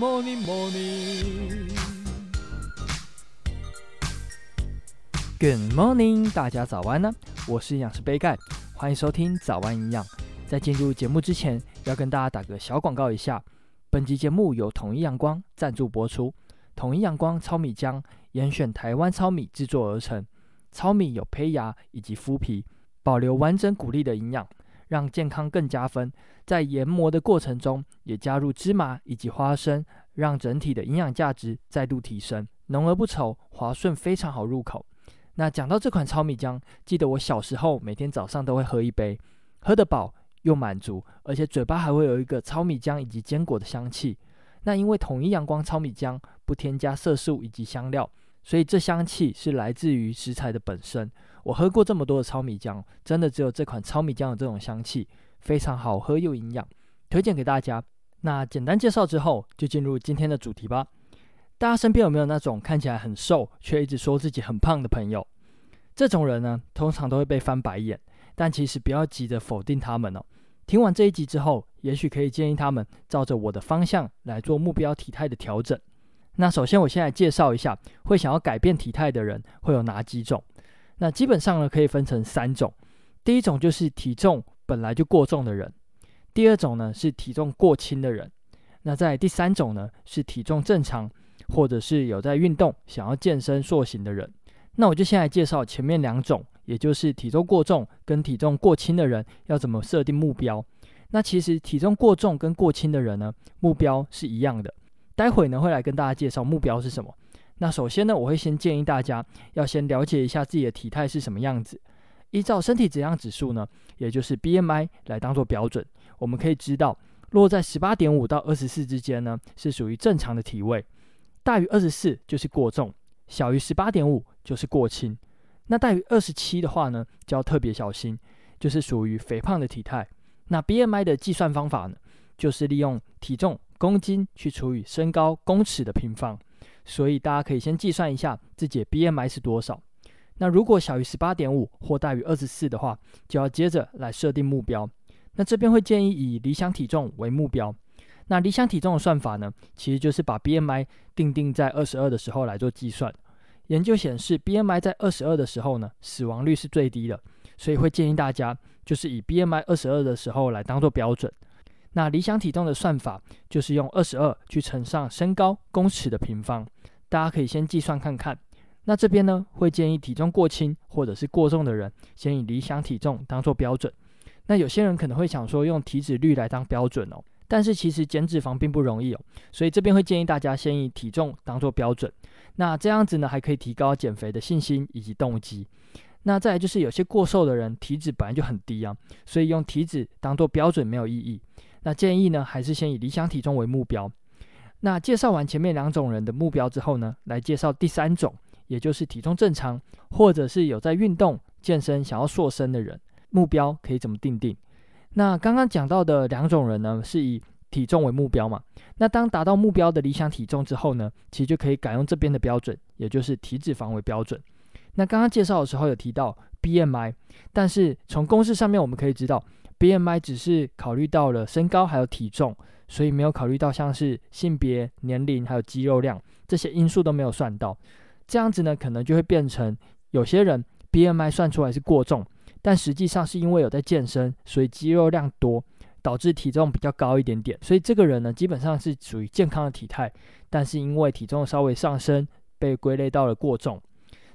morning, morning. Good morning，大家早安呢！我是营养师杯盖，欢迎收听早安营养。在进入节目之前，要跟大家打个小广告一下。本集节目由统一阳光赞助播出。统一阳光糙米浆严选台湾糙米制作而成，糙米有胚芽以及麸皮，保留完整谷粒的营养。让健康更加分，在研磨的过程中也加入芝麻以及花生，让整体的营养价值再度提升，浓而不稠，滑顺，非常好入口。那讲到这款糙米浆，记得我小时候每天早上都会喝一杯，喝得饱又满足，而且嘴巴还会有一个糙米浆以及坚果的香气。那因为统一阳光糙米浆不添加色素以及香料，所以这香气是来自于食材的本身。我喝过这么多的糙米浆，真的只有这款糙米浆有这种香气，非常好喝又营养，推荐给大家。那简单介绍之后，就进入今天的主题吧。大家身边有没有那种看起来很瘦，却一直说自己很胖的朋友？这种人呢，通常都会被翻白眼，但其实不要急着否定他们哦。听完这一集之后，也许可以建议他们照着我的方向来做目标体态的调整。那首先，我先来介绍一下，会想要改变体态的人会有哪几种。那基本上呢，可以分成三种。第一种就是体重本来就过重的人，第二种呢是体重过轻的人，那在第三种呢是体重正常，或者是有在运动想要健身塑形的人。那我就先来介绍前面两种，也就是体重过重跟体重过轻的人要怎么设定目标。那其实体重过重跟过轻的人呢，目标是一样的。待会呢会来跟大家介绍目标是什么。那首先呢，我会先建议大家要先了解一下自己的体态是什么样子，依照身体质量指数呢，也就是 BMI 来当做标准，我们可以知道落在十八点五到二十四之间呢，是属于正常的体位，大于二十四就是过重，小于十八点五就是过轻，那大于二十七的话呢，就要特别小心，就是属于肥胖的体态。那 BMI 的计算方法呢，就是利用体重公斤去除以身高公尺的平方。所以大家可以先计算一下自己 BMI 是多少。那如果小于十八点五或大于二十四的话，就要接着来设定目标。那这边会建议以理想体重为目标。那理想体重的算法呢，其实就是把 BMI 定定在二十二的时候来做计算。研究显示，BMI 在二十二的时候呢，死亡率是最低的。所以会建议大家就是以 BMI 二十二的时候来当做标准。那理想体重的算法就是用二十二去乘上身高公尺的平方。大家可以先计算看看。那这边呢，会建议体重过轻或者是过重的人，先以理想体重当做标准。那有些人可能会想说，用体脂率来当标准哦。但是其实减脂肪并不容易哦，所以这边会建议大家先以体重当做标准。那这样子呢，还可以提高减肥的信心以及动机。那再来就是有些过瘦的人，体脂本来就很低啊，所以用体脂当做标准没有意义。那建议呢，还是先以理想体重为目标。那介绍完前面两种人的目标之后呢，来介绍第三种，也就是体重正常，或者是有在运动健身想要塑身的人，目标可以怎么定定？那刚刚讲到的两种人呢，是以体重为目标嘛？那当达到目标的理想体重之后呢，其实就可以改用这边的标准，也就是体脂肪为标准。那刚刚介绍的时候有提到 BMI，但是从公式上面我们可以知道，BMI 只是考虑到了身高还有体重。所以没有考虑到像是性别、年龄还有肌肉量这些因素都没有算到，这样子呢，可能就会变成有些人 BMI 算出来是过重，但实际上是因为有在健身，所以肌肉量多，导致体重比较高一点点。所以这个人呢，基本上是属于健康的体态，但是因为体重稍微上升，被归类到了过重。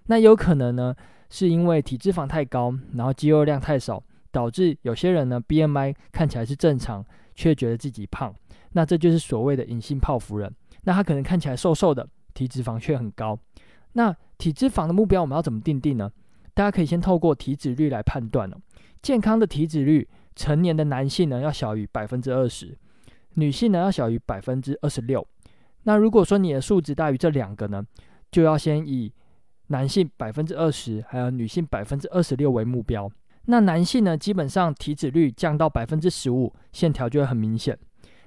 那有可能呢，是因为体脂肪太高，然后肌肉量太少，导致有些人呢 BMI 看起来是正常，却觉得自己胖。那这就是所谓的隐性泡芙人。那他可能看起来瘦瘦的，体脂肪却很高。那体脂肪的目标我们要怎么定定呢？大家可以先透过体脂率来判断哦。健康的体脂率，成年的男性呢要小于百分之二十，女性呢要小于百分之二十六。那如果说你的数值大于这两个呢，就要先以男性百分之二十，还有女性百分之二十六为目标。那男性呢，基本上体脂率降到百分之十五，线条就会很明显。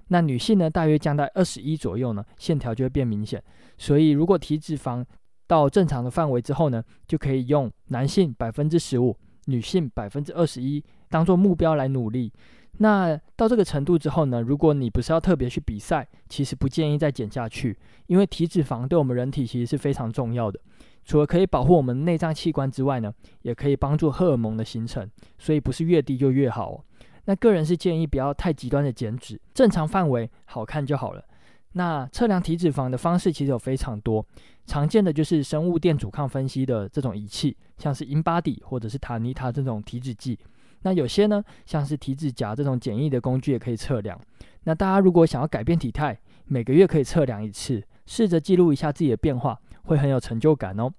那女性呢，大约降到二十一左右呢，线条就会变明显。所以如果体脂肪到正常的范围之后呢，就可以用男性百分之十五，女性百分之二十一当做目标来努力。那到这个程度之后呢，如果你不是要特别去比赛，其实不建议再减下去，因为体脂肪对我们人体其实是非常重要的。除了可以保护我们内脏器官之外呢，也可以帮助荷尔蒙的形成，所以不是越低就越好。那个人是建议不要太极端的减脂，正常范围好看就好了。那测量体脂肪的方式其实有非常多，常见的就是生物电阻抗分析的这种仪器，像是 InBody 或者是塔尼塔这种体脂计。那有些呢，像是体脂夹这种简易的工具也可以测量。那大家如果想要改变体态，每个月可以测量一次，试着记录一下自己的变化，会很有成就感哦。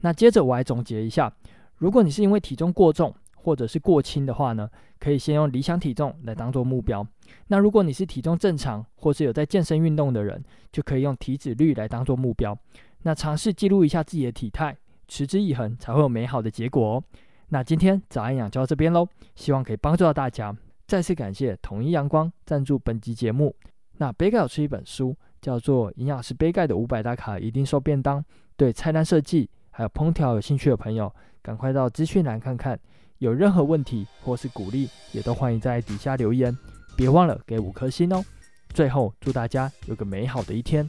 那接着我来总结一下，如果你是因为体重过重或者是过轻的话呢，可以先用理想体重来当做目标。那如果你是体重正常或是有在健身运动的人，就可以用体脂率来当做目标。那尝试记录一下自己的体态，持之以恒才会有美好的结果哦。那今天早安养就到这边喽，希望可以帮助到大家。再次感谢统一阳光赞助本集节目。那杯盖有出一本书，叫做《营养师杯盖的五百大卡一定瘦便当》，对菜单设计还有烹调有兴趣的朋友，赶快到资讯栏看看。有任何问题或是鼓励，也都欢迎在底下留言。别忘了给五颗星哦。最后，祝大家有个美好的一天。